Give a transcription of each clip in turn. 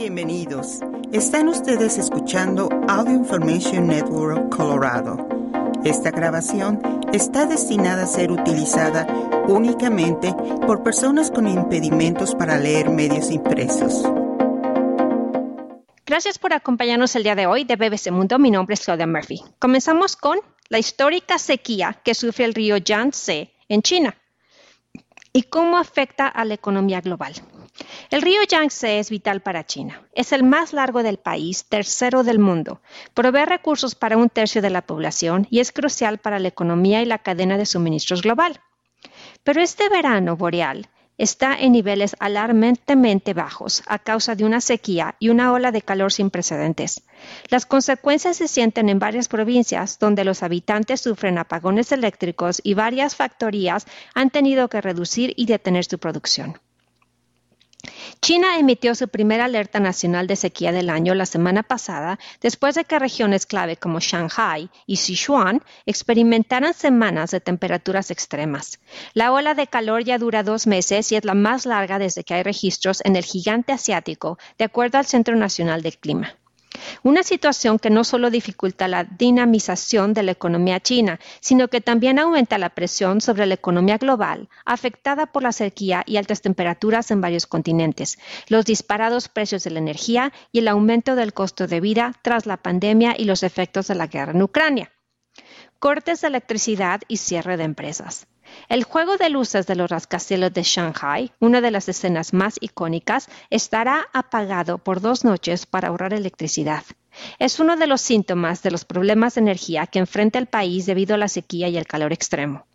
Bienvenidos. Están ustedes escuchando Audio Information Network Colorado. Esta grabación está destinada a ser utilizada únicamente por personas con impedimentos para leer medios impresos. Gracias por acompañarnos el día de hoy de BBC Mundo. Mi nombre es Claudia Murphy. Comenzamos con la histórica sequía que sufre el río Yangtze en China y cómo afecta a la economía global. El río Yangtze es vital para China. Es el más largo del país, tercero del mundo. Provee recursos para un tercio de la población y es crucial para la economía y la cadena de suministros global. Pero este verano boreal está en niveles alarmantemente bajos a causa de una sequía y una ola de calor sin precedentes. Las consecuencias se sienten en varias provincias donde los habitantes sufren apagones eléctricos y varias factorías han tenido que reducir y detener su producción. China emitió su primera alerta nacional de sequía del año la semana pasada, después de que regiones clave como Shanghai y Sichuan experimentaran semanas de temperaturas extremas. La ola de calor ya dura dos meses y es la más larga desde que hay registros en el gigante asiático, de acuerdo al Centro Nacional del Clima. Una situación que no solo dificulta la dinamización de la economía china, sino que también aumenta la presión sobre la economía global, afectada por la sequía y altas temperaturas en varios continentes, los disparados precios de la energía y el aumento del costo de vida tras la pandemia y los efectos de la guerra en Ucrania. Cortes de electricidad y cierre de empresas. El juego de luces de los rascacielos de Shanghai, una de las escenas más icónicas, estará apagado por dos noches para ahorrar electricidad. Es uno de los síntomas de los problemas de energía que enfrenta el país debido a la sequía y el calor extremo.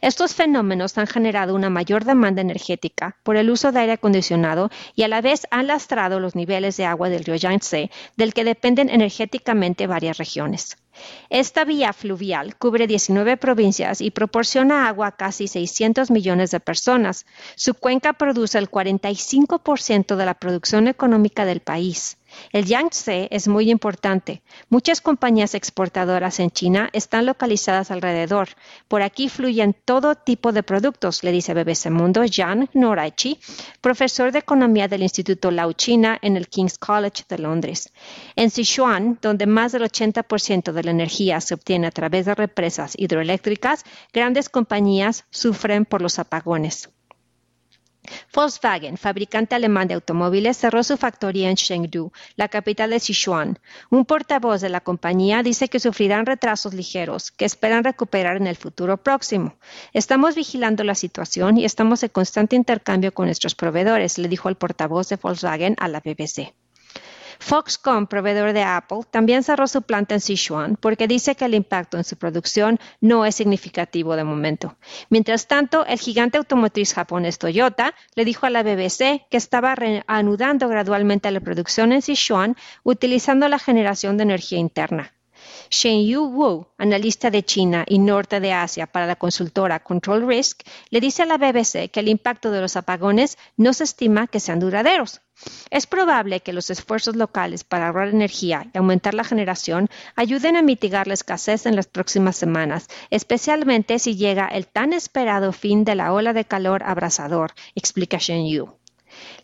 Estos fenómenos han generado una mayor demanda energética por el uso de aire acondicionado y a la vez han lastrado los niveles de agua del río Yangtze, del que dependen energéticamente varias regiones. Esta vía fluvial cubre 19 provincias y proporciona agua a casi 600 millones de personas. Su cuenca produce el 45% de la producción económica del país. El Yangtze es muy importante. Muchas compañías exportadoras en China están localizadas alrededor. Por aquí fluyen todo tipo de productos, le dice BBC Mundo Jan Noraichi, profesor de economía del Instituto Lau China en el King's College de Londres. En Sichuan, donde más del 80% de la energía se obtiene a través de represas hidroeléctricas, grandes compañías sufren por los apagones. Volkswagen, fabricante alemán de automóviles, cerró su factoría en Chengdu, la capital de Sichuan. Un portavoz de la compañía dice que sufrirán retrasos ligeros, que esperan recuperar en el futuro próximo. Estamos vigilando la situación y estamos en constante intercambio con nuestros proveedores, le dijo el portavoz de Volkswagen a la BBC. Foxconn, proveedor de Apple, también cerró su planta en Sichuan porque dice que el impacto en su producción no es significativo de momento. Mientras tanto, el gigante automotriz japonés Toyota le dijo a la BBC que estaba reanudando gradualmente la producción en Sichuan utilizando la generación de energía interna. Shen-Yu Wu, analista de China y norte de Asia para la consultora Control Risk, le dice a la BBC que el impacto de los apagones no se estima que sean duraderos. Es probable que los esfuerzos locales para ahorrar energía y aumentar la generación ayuden a mitigar la escasez en las próximas semanas, especialmente si llega el tan esperado fin de la ola de calor abrasador, explica Shen Yu.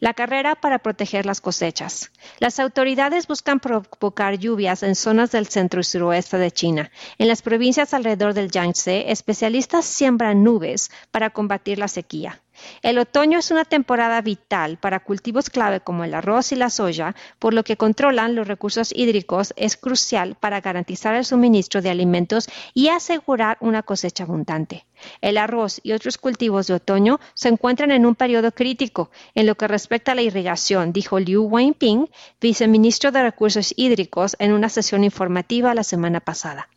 La carrera para proteger las cosechas. Las autoridades buscan provocar lluvias en zonas del centro y suroeste de China. En las provincias alrededor del Yangtze, especialistas siembran nubes para combatir la sequía. El otoño es una temporada vital para cultivos clave como el arroz y la soya, por lo que controlan los recursos hídricos es crucial para garantizar el suministro de alimentos y asegurar una cosecha abundante. El arroz y otros cultivos de otoño se encuentran en un periodo crítico en lo que respecta a la irrigación, dijo Liu Wenping, viceministro de Recursos Hídricos, en una sesión informativa la semana pasada.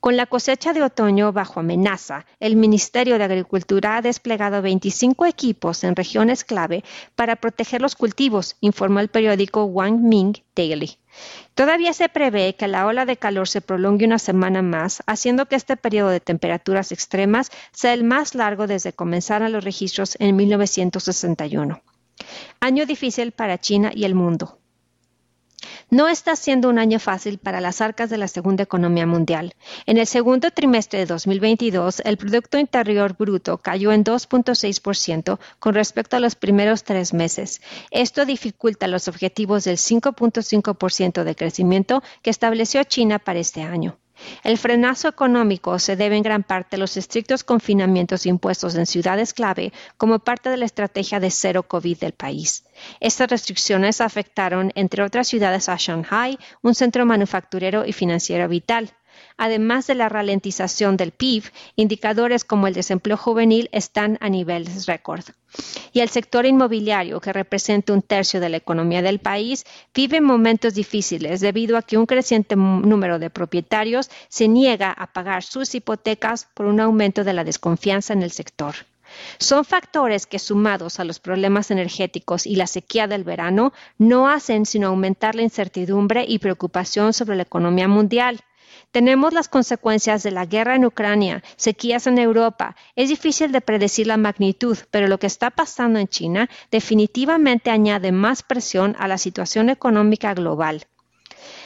Con la cosecha de otoño bajo amenaza, el Ministerio de Agricultura ha desplegado 25 equipos en regiones clave para proteger los cultivos, informó el periódico Wang Ming Daily. Todavía se prevé que la ola de calor se prolongue una semana más, haciendo que este periodo de temperaturas extremas sea el más largo desde comenzaron los registros en 1961. Año difícil para China y el mundo. No está siendo un año fácil para las arcas de la segunda economía mundial. En el segundo trimestre de 2022, el Producto Interior Bruto cayó en 2.6% con respecto a los primeros tres meses. Esto dificulta los objetivos del 5.5% de crecimiento que estableció China para este año. El frenazo económico se debe en gran parte a los estrictos confinamientos impuestos en ciudades clave como parte de la estrategia de cero COVID del país. Estas restricciones afectaron, entre otras ciudades, a Shanghai, un centro manufacturero y financiero vital. Además de la ralentización del PIB, indicadores como el desempleo juvenil están a niveles récord. Y el sector inmobiliario, que representa un tercio de la economía del país, vive momentos difíciles debido a que un creciente número de propietarios se niega a pagar sus hipotecas por un aumento de la desconfianza en el sector. Son factores que sumados a los problemas energéticos y la sequía del verano no hacen sino aumentar la incertidumbre y preocupación sobre la economía mundial. Tenemos las consecuencias de la guerra en Ucrania, sequías en Europa. Es difícil de predecir la magnitud, pero lo que está pasando en China definitivamente añade más presión a la situación económica global.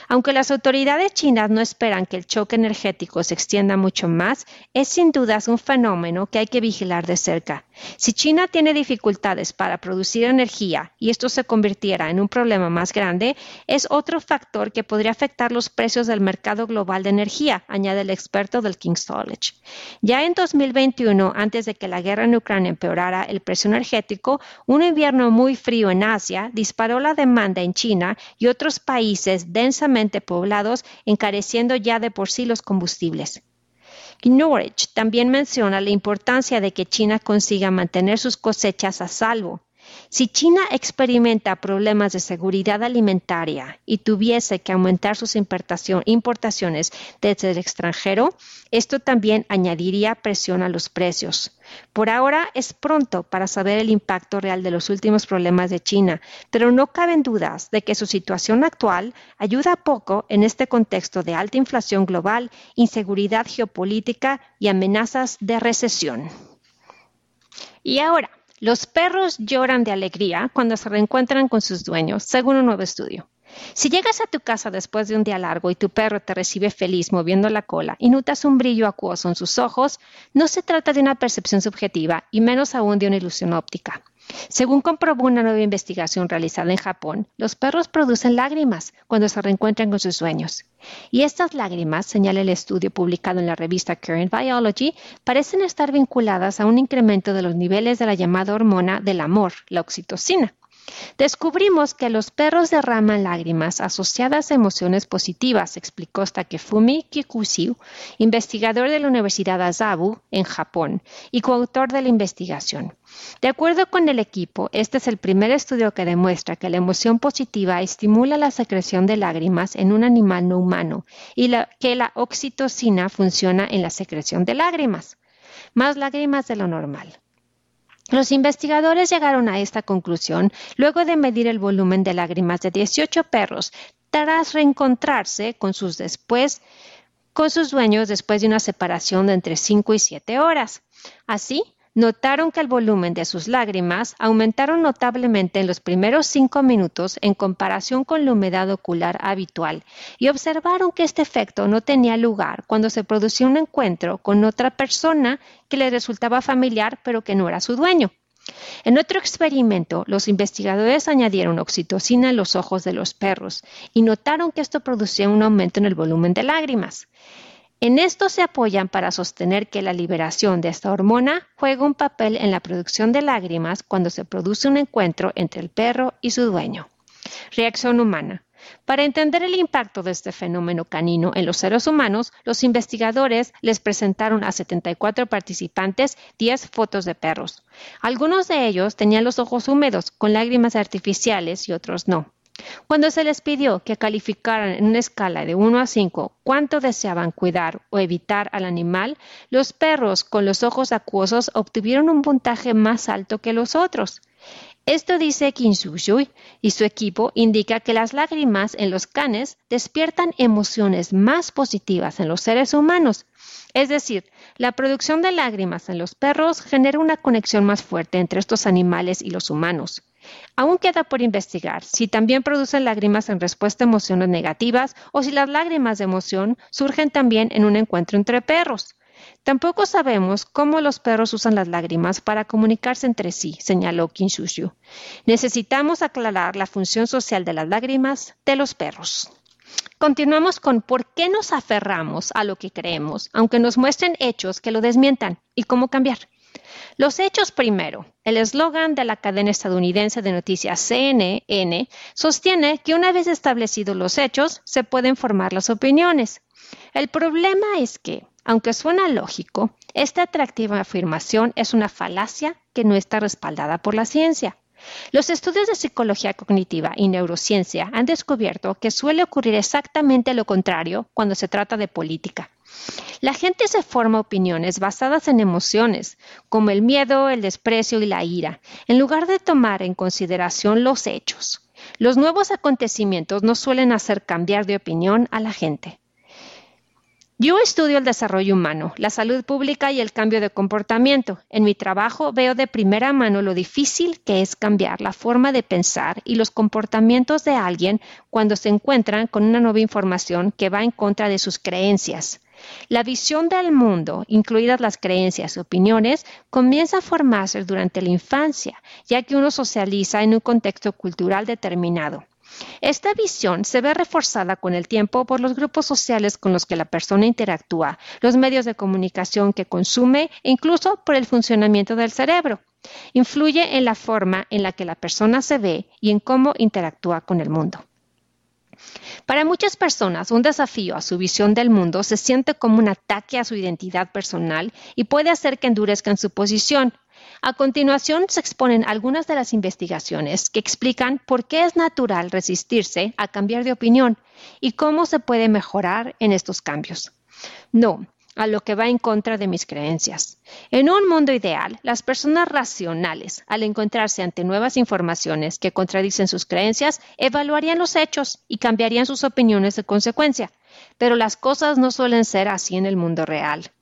Aunque las autoridades chinas no esperan que el choque energético se extienda mucho más, es sin dudas un fenómeno que hay que vigilar de cerca. Si China tiene dificultades para producir energía y esto se convirtiera en un problema más grande, es otro factor que podría afectar los precios del mercado global de energía, añade el experto del King's College. Ya en 2021, antes de que la guerra en Ucrania empeorara el precio energético, un invierno muy frío en Asia disparó la demanda en China y otros países densamente poblados, encareciendo ya de por sí los combustibles. Norwich también menciona la importancia de que China consiga mantener sus cosechas a salvo. Si China experimenta problemas de seguridad alimentaria y tuviese que aumentar sus importaciones desde el extranjero, esto también añadiría presión a los precios. Por ahora es pronto para saber el impacto real de los últimos problemas de China, pero no caben dudas de que su situación actual ayuda poco en este contexto de alta inflación global, inseguridad geopolítica y amenazas de recesión. Y ahora, los perros lloran de alegría cuando se reencuentran con sus dueños, según un nuevo estudio. Si llegas a tu casa después de un día largo y tu perro te recibe feliz moviendo la cola y notas un brillo acuoso en sus ojos, no se trata de una percepción subjetiva y menos aún de una ilusión óptica. Según comprobó una nueva investigación realizada en Japón, los perros producen lágrimas cuando se reencuentran con sus dueños. Y estas lágrimas, señala el estudio publicado en la revista Current Biology, parecen estar vinculadas a un incremento de los niveles de la llamada hormona del amor, la oxitocina. Descubrimos que los perros derraman lágrimas asociadas a emociones positivas, explicó Takefumi Kikuchi, investigador de la Universidad Azabu en Japón y coautor de la investigación. De acuerdo con el equipo, este es el primer estudio que demuestra que la emoción positiva estimula la secreción de lágrimas en un animal no humano y que la oxitocina funciona en la secreción de lágrimas, más lágrimas de lo normal. Los investigadores llegaron a esta conclusión luego de medir el volumen de lágrimas de 18 perros tras reencontrarse con sus después con sus dueños después de una separación de entre 5 y 7 horas. Así, notaron que el volumen de sus lágrimas aumentaron notablemente en los primeros cinco minutos en comparación con la humedad ocular habitual y observaron que este efecto no tenía lugar cuando se producía un encuentro con otra persona que le resultaba familiar pero que no era su dueño. En otro experimento, los investigadores añadieron oxitocina en los ojos de los perros y notaron que esto producía un aumento en el volumen de lágrimas. En esto se apoyan para sostener que la liberación de esta hormona juega un papel en la producción de lágrimas cuando se produce un encuentro entre el perro y su dueño. Reacción humana. Para entender el impacto de este fenómeno canino en los seres humanos, los investigadores les presentaron a 74 participantes 10 fotos de perros. Algunos de ellos tenían los ojos húmedos, con lágrimas artificiales y otros no. Cuando se les pidió que calificaran en una escala de 1 a 5 cuánto deseaban cuidar o evitar al animal, los perros con los ojos acuosos obtuvieron un puntaje más alto que los otros. Esto dice Shui y su equipo indica que las lágrimas en los canes despiertan emociones más positivas en los seres humanos. Es decir, la producción de lágrimas en los perros genera una conexión más fuerte entre estos animales y los humanos. Aún queda por investigar si también producen lágrimas en respuesta a emociones negativas o si las lágrimas de emoción surgen también en un encuentro entre perros. Tampoco sabemos cómo los perros usan las lágrimas para comunicarse entre sí, señaló Kinshushu. Necesitamos aclarar la función social de las lágrimas de los perros. Continuamos con por qué nos aferramos a lo que creemos, aunque nos muestren hechos que lo desmientan, y cómo cambiar. Los hechos primero. El eslogan de la cadena estadounidense de noticias CNN sostiene que una vez establecidos los hechos, se pueden formar las opiniones. El problema es que, aunque suena lógico, esta atractiva afirmación es una falacia que no está respaldada por la ciencia. Los estudios de psicología cognitiva y neurociencia han descubierto que suele ocurrir exactamente lo contrario cuando se trata de política. La gente se forma opiniones basadas en emociones, como el miedo, el desprecio y la ira, en lugar de tomar en consideración los hechos. Los nuevos acontecimientos no suelen hacer cambiar de opinión a la gente. Yo estudio el desarrollo humano, la salud pública y el cambio de comportamiento. En mi trabajo veo de primera mano lo difícil que es cambiar la forma de pensar y los comportamientos de alguien cuando se encuentran con una nueva información que va en contra de sus creencias. La visión del mundo, incluidas las creencias y opiniones, comienza a formarse durante la infancia, ya que uno socializa en un contexto cultural determinado. Esta visión se ve reforzada con el tiempo por los grupos sociales con los que la persona interactúa, los medios de comunicación que consume e incluso por el funcionamiento del cerebro. Influye en la forma en la que la persona se ve y en cómo interactúa con el mundo. Para muchas personas, un desafío a su visión del mundo se siente como un ataque a su identidad personal y puede hacer que endurezcan su posición. A continuación se exponen algunas de las investigaciones que explican por qué es natural resistirse a cambiar de opinión y cómo se puede mejorar en estos cambios. No, a lo que va en contra de mis creencias. En un mundo ideal, las personas racionales, al encontrarse ante nuevas informaciones que contradicen sus creencias, evaluarían los hechos y cambiarían sus opiniones de consecuencia. Pero las cosas no suelen ser así en el mundo real.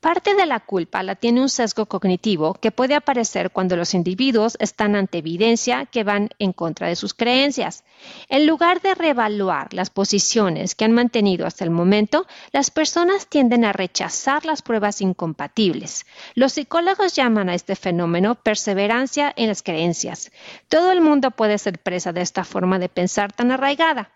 Parte de la culpa la tiene un sesgo cognitivo que puede aparecer cuando los individuos están ante evidencia que van en contra de sus creencias. En lugar de reevaluar las posiciones que han mantenido hasta el momento, las personas tienden a rechazar las pruebas incompatibles. Los psicólogos llaman a este fenómeno perseverancia en las creencias. Todo el mundo puede ser presa de esta forma de pensar tan arraigada.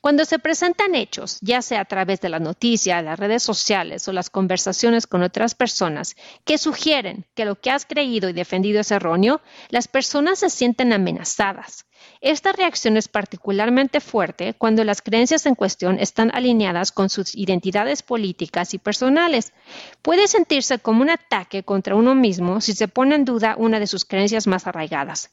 Cuando se presentan hechos, ya sea a través de la noticia, las redes sociales o las conversaciones con otras personas, que sugieren que lo que has creído y defendido es erróneo, las personas se sienten amenazadas. Esta reacción es particularmente fuerte cuando las creencias en cuestión están alineadas con sus identidades políticas y personales. Puede sentirse como un ataque contra uno mismo si se pone en duda una de sus creencias más arraigadas.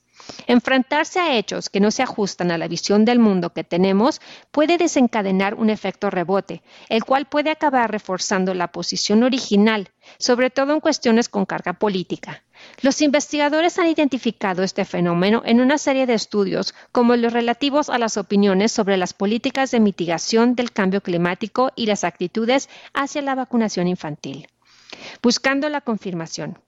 Enfrentarse a hechos que no se ajustan a la visión del mundo que tenemos puede desencadenar un efecto rebote, el cual puede acabar reforzando la posición original, sobre todo en cuestiones con carga política. Los investigadores han identificado este fenómeno en una serie de estudios como los relativos a las opiniones sobre las políticas de mitigación del cambio climático y las actitudes hacia la vacunación infantil. Buscando la confirmación.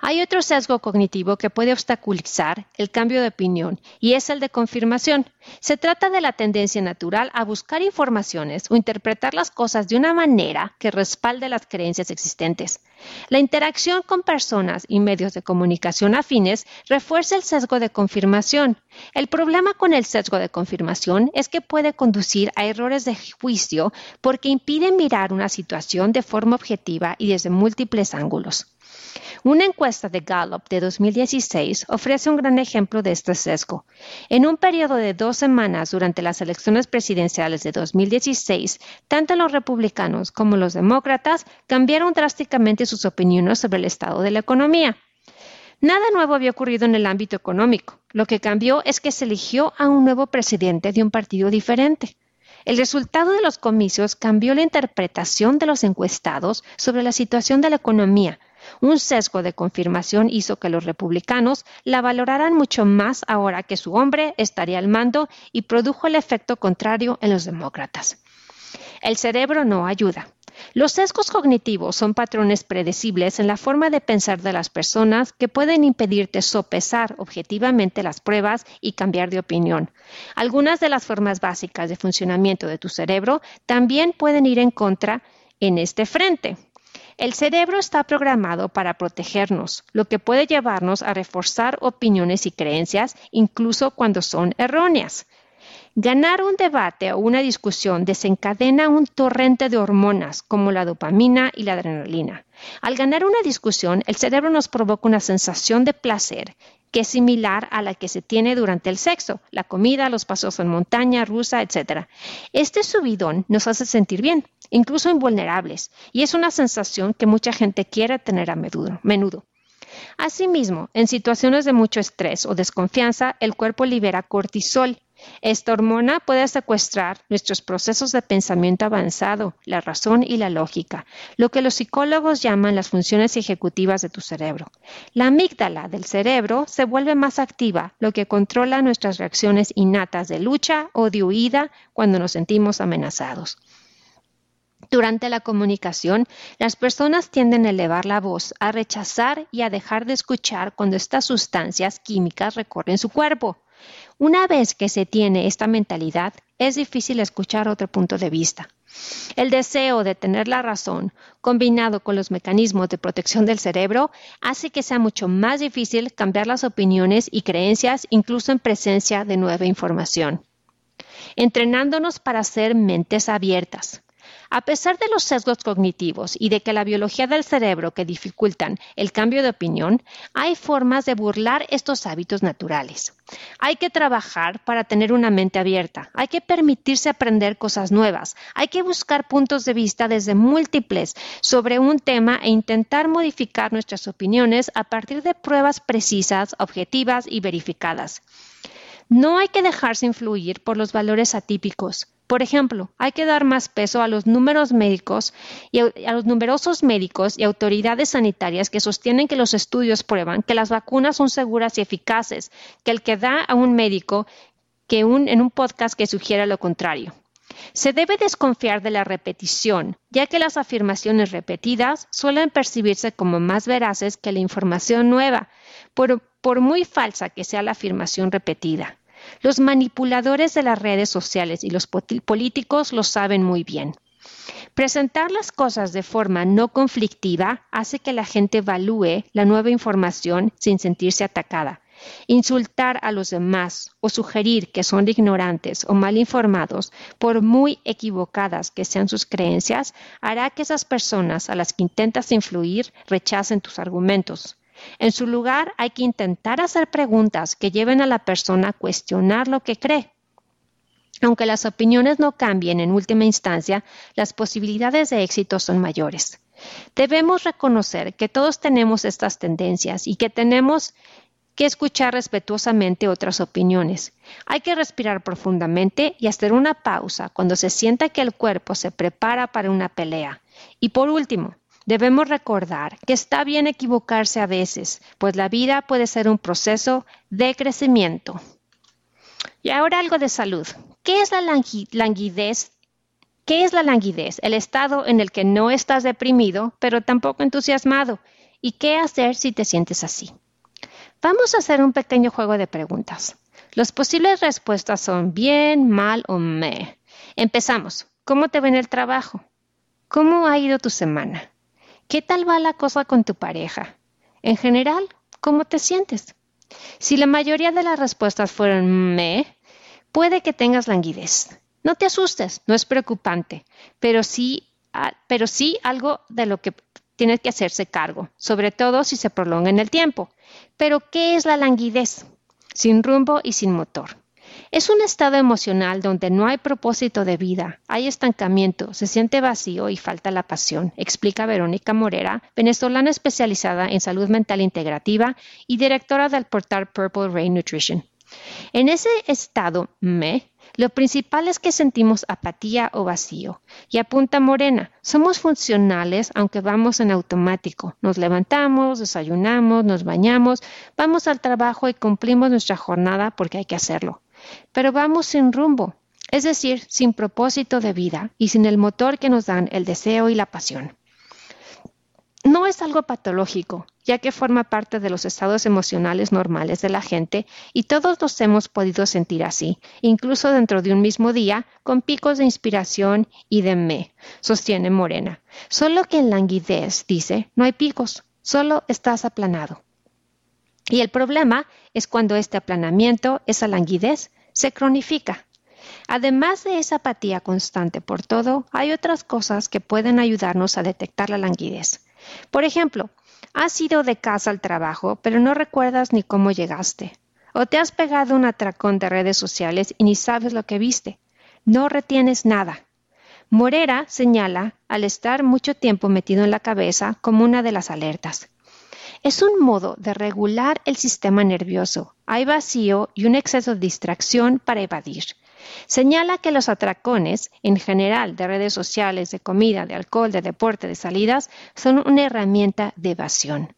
Hay otro sesgo cognitivo que puede obstaculizar el cambio de opinión y es el de confirmación. Se trata de la tendencia natural a buscar informaciones o interpretar las cosas de una manera que respalde las creencias existentes. La interacción con personas y medios de comunicación afines refuerza el sesgo de confirmación. El problema con el sesgo de confirmación es que puede conducir a errores de juicio porque impide mirar una situación de forma objetiva y desde múltiples ángulos. Una encuesta de Gallup de 2016 ofrece un gran ejemplo de este sesgo. En un periodo de dos semanas durante las elecciones presidenciales de 2016, tanto los republicanos como los demócratas cambiaron drásticamente sus opiniones sobre el estado de la economía. Nada nuevo había ocurrido en el ámbito económico. Lo que cambió es que se eligió a un nuevo presidente de un partido diferente. El resultado de los comicios cambió la interpretación de los encuestados sobre la situación de la economía, un sesgo de confirmación hizo que los republicanos la valoraran mucho más ahora que su hombre estaría al mando y produjo el efecto contrario en los demócratas. El cerebro no ayuda. Los sesgos cognitivos son patrones predecibles en la forma de pensar de las personas que pueden impedirte sopesar objetivamente las pruebas y cambiar de opinión. Algunas de las formas básicas de funcionamiento de tu cerebro también pueden ir en contra en este frente. El cerebro está programado para protegernos, lo que puede llevarnos a reforzar opiniones y creencias incluso cuando son erróneas. Ganar un debate o una discusión desencadena un torrente de hormonas como la dopamina y la adrenalina. Al ganar una discusión, el cerebro nos provoca una sensación de placer que es similar a la que se tiene durante el sexo, la comida, los pasos en montaña rusa, etc. Este subidón nos hace sentir bien, incluso invulnerables, y es una sensación que mucha gente quiere tener a menudo. Asimismo, en situaciones de mucho estrés o desconfianza, el cuerpo libera cortisol, esta hormona puede secuestrar nuestros procesos de pensamiento avanzado, la razón y la lógica, lo que los psicólogos llaman las funciones ejecutivas de tu cerebro. La amígdala del cerebro se vuelve más activa, lo que controla nuestras reacciones innatas de lucha o de huida cuando nos sentimos amenazados. Durante la comunicación, las personas tienden a elevar la voz, a rechazar y a dejar de escuchar cuando estas sustancias químicas recorren su cuerpo. Una vez que se tiene esta mentalidad, es difícil escuchar otro punto de vista. El deseo de tener la razón, combinado con los mecanismos de protección del cerebro, hace que sea mucho más difícil cambiar las opiniones y creencias incluso en presencia de nueva información. Entrenándonos para ser mentes abiertas. A pesar de los sesgos cognitivos y de que la biología del cerebro que dificultan el cambio de opinión, hay formas de burlar estos hábitos naturales. Hay que trabajar para tener una mente abierta, hay que permitirse aprender cosas nuevas, hay que buscar puntos de vista desde múltiples sobre un tema e intentar modificar nuestras opiniones a partir de pruebas precisas, objetivas y verificadas. No hay que dejarse influir por los valores atípicos. Por ejemplo, hay que dar más peso a los números médicos y a los numerosos médicos y autoridades sanitarias que sostienen que los estudios prueban que las vacunas son seguras y eficaces, que el que da a un médico que en un podcast que sugiera lo contrario. Se debe desconfiar de la repetición, ya que las afirmaciones repetidas suelen percibirse como más veraces que la información nueva, por muy falsa que sea la afirmación repetida. Los manipuladores de las redes sociales y los políticos lo saben muy bien. Presentar las cosas de forma no conflictiva hace que la gente evalúe la nueva información sin sentirse atacada. Insultar a los demás o sugerir que son ignorantes o mal informados, por muy equivocadas que sean sus creencias, hará que esas personas a las que intentas influir rechacen tus argumentos. En su lugar, hay que intentar hacer preguntas que lleven a la persona a cuestionar lo que cree. Aunque las opiniones no cambien en última instancia, las posibilidades de éxito son mayores. Debemos reconocer que todos tenemos estas tendencias y que tenemos que escuchar respetuosamente otras opiniones. Hay que respirar profundamente y hacer una pausa cuando se sienta que el cuerpo se prepara para una pelea. Y por último, Debemos recordar que está bien equivocarse a veces, pues la vida puede ser un proceso de crecimiento. Y ahora algo de salud. ¿Qué es la languidez? ¿Qué es la languidez? El estado en el que no estás deprimido, pero tampoco entusiasmado. ¿Y qué hacer si te sientes así? Vamos a hacer un pequeño juego de preguntas. Las posibles respuestas son bien, mal o me. Empezamos. ¿Cómo te ven el trabajo? ¿Cómo ha ido tu semana? ¿Qué tal va la cosa con tu pareja? En general, ¿cómo te sientes? Si la mayoría de las respuestas fueron me, puede que tengas languidez. No te asustes, no es preocupante, pero sí, ah, pero sí algo de lo que tienes que hacerse cargo, sobre todo si se prolonga en el tiempo. Pero, ¿qué es la languidez? Sin rumbo y sin motor. Es un estado emocional donde no hay propósito de vida, hay estancamiento, se siente vacío y falta la pasión, explica Verónica Morera, venezolana especializada en salud mental integrativa y directora del portal Purple Rain Nutrition. En ese estado me, lo principal es que sentimos apatía o vacío. Y apunta Morena, somos funcionales aunque vamos en automático. Nos levantamos, desayunamos, nos bañamos, vamos al trabajo y cumplimos nuestra jornada porque hay que hacerlo pero vamos sin rumbo. es decir, sin propósito de vida y sin el motor que nos dan el deseo y la pasión. No es algo patológico, ya que forma parte de los estados emocionales normales de la gente y todos los hemos podido sentir así, incluso dentro de un mismo día, con picos de inspiración y de me, sostiene Morena. Solo que en languidez, dice, no hay picos, solo estás aplanado. Y el problema es cuando este aplanamiento, esa languidez, se cronifica. Además de esa apatía constante por todo, hay otras cosas que pueden ayudarnos a detectar la languidez. Por ejemplo, has ido de casa al trabajo, pero no recuerdas ni cómo llegaste. O te has pegado un atracón de redes sociales y ni sabes lo que viste. No retienes nada. Morera señala al estar mucho tiempo metido en la cabeza como una de las alertas. Es un modo de regular el sistema nervioso. Hay vacío y un exceso de distracción para evadir. Señala que los atracones, en general de redes sociales, de comida, de alcohol, de deporte, de salidas, son una herramienta de evasión.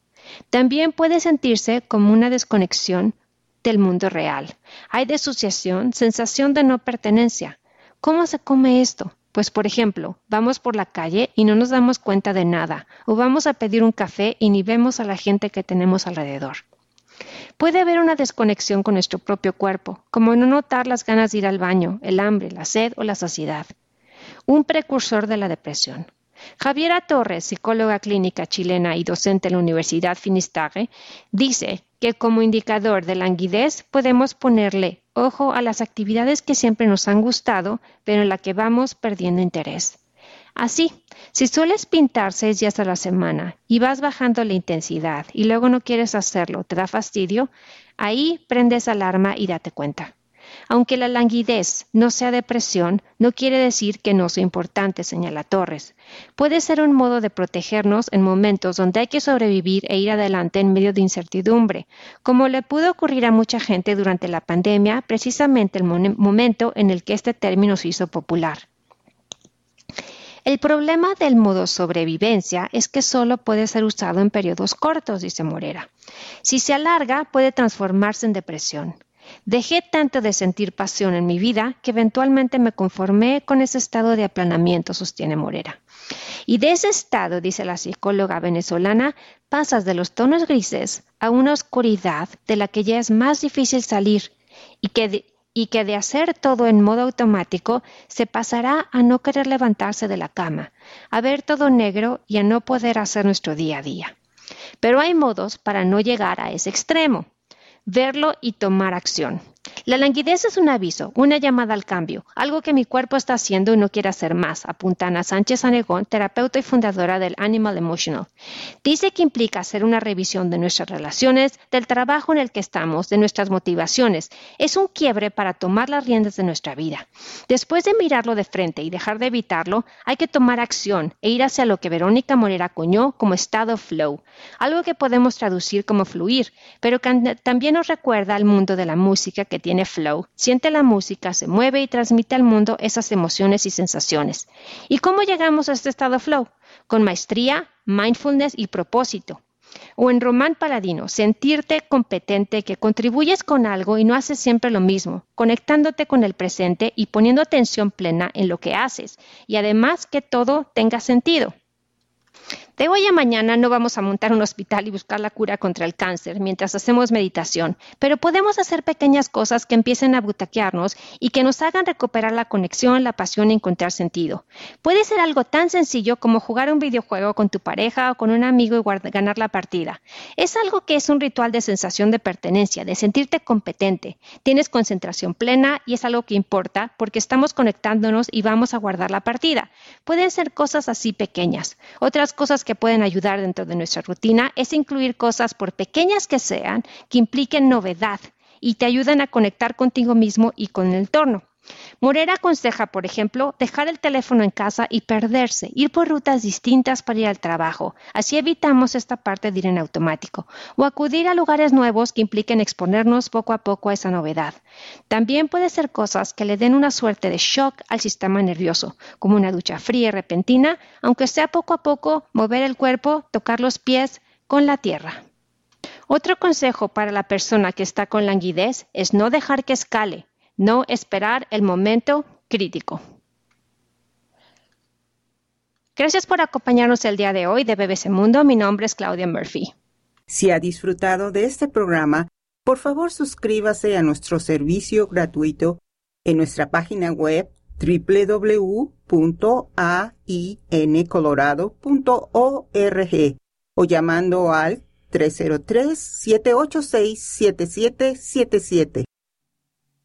También puede sentirse como una desconexión del mundo real. Hay disociación, sensación de no pertenencia. ¿Cómo se come esto? Pues por ejemplo, vamos por la calle y no nos damos cuenta de nada, o vamos a pedir un café y ni vemos a la gente que tenemos alrededor. Puede haber una desconexión con nuestro propio cuerpo, como no notar las ganas de ir al baño, el hambre, la sed o la saciedad. Un precursor de la depresión. Javiera Torres, psicóloga clínica chilena y docente en la Universidad Finisterre, dice que como indicador de languidez podemos ponerle ojo a las actividades que siempre nos han gustado, pero en las que vamos perdiendo interés. Así, si sueles pintar seis días a la semana y vas bajando la intensidad y luego no quieres hacerlo, te da fastidio, ahí prendes alarma y date cuenta. Aunque la languidez no sea depresión, no quiere decir que no sea importante, señala Torres. Puede ser un modo de protegernos en momentos donde hay que sobrevivir e ir adelante en medio de incertidumbre, como le pudo ocurrir a mucha gente durante la pandemia, precisamente el momento en el que este término se hizo popular. El problema del modo sobrevivencia es que solo puede ser usado en periodos cortos, dice Morera. Si se alarga, puede transformarse en depresión. Dejé tanto de sentir pasión en mi vida que eventualmente me conformé con ese estado de aplanamiento, sostiene Morera. Y de ese estado, dice la psicóloga venezolana, pasas de los tonos grises a una oscuridad de la que ya es más difícil salir y que y que de hacer todo en modo automático se pasará a no querer levantarse de la cama, a ver todo negro y a no poder hacer nuestro día a día. Pero hay modos para no llegar a ese extremo, verlo y tomar acción. La languidez es un aviso, una llamada al cambio, algo que mi cuerpo está haciendo y no quiere hacer más, apunta Ana Sánchez Anegón, terapeuta y fundadora del Animal Emotional. Dice que implica hacer una revisión de nuestras relaciones, del trabajo en el que estamos, de nuestras motivaciones. Es un quiebre para tomar las riendas de nuestra vida. Después de mirarlo de frente y dejar de evitarlo, hay que tomar acción e ir hacia lo que Verónica Morera coñó como estado flow, algo que podemos traducir como fluir, pero que también nos recuerda al mundo de la música que tiene flow, siente la música, se mueve y transmite al mundo esas emociones y sensaciones. ¿Y cómo llegamos a este estado flow? Con maestría, mindfulness y propósito. O en Román Paladino, sentirte competente, que contribuyes con algo y no haces siempre lo mismo, conectándote con el presente y poniendo atención plena en lo que haces, y además que todo tenga sentido. De hoy a mañana no vamos a montar un hospital y buscar la cura contra el cáncer mientras hacemos meditación, pero podemos hacer pequeñas cosas que empiecen a butaquearnos y que nos hagan recuperar la conexión, la pasión y encontrar sentido. Puede ser algo tan sencillo como jugar un videojuego con tu pareja o con un amigo y ganar la partida. Es algo que es un ritual de sensación de pertenencia, de sentirte competente. Tienes concentración plena y es algo que importa porque estamos conectándonos y vamos a guardar la partida. Pueden ser cosas así pequeñas. Otras cosas que pueden ayudar dentro de nuestra rutina es incluir cosas, por pequeñas que sean, que impliquen novedad y te ayuden a conectar contigo mismo y con el entorno. Morera aconseja, por ejemplo, dejar el teléfono en casa y perderse, ir por rutas distintas para ir al trabajo. Así evitamos esta parte de ir en automático. O acudir a lugares nuevos que impliquen exponernos poco a poco a esa novedad. También puede ser cosas que le den una suerte de shock al sistema nervioso, como una ducha fría y repentina, aunque sea poco a poco mover el cuerpo, tocar los pies con la tierra. Otro consejo para la persona que está con languidez es no dejar que escale, no esperar el momento crítico. Gracias por acompañarnos el día de hoy de BBC Mundo. Mi nombre es Claudia Murphy. Si ha disfrutado de este programa, por favor suscríbase a nuestro servicio gratuito en nuestra página web www.aincolorado.org o llamando al 303-786-7777.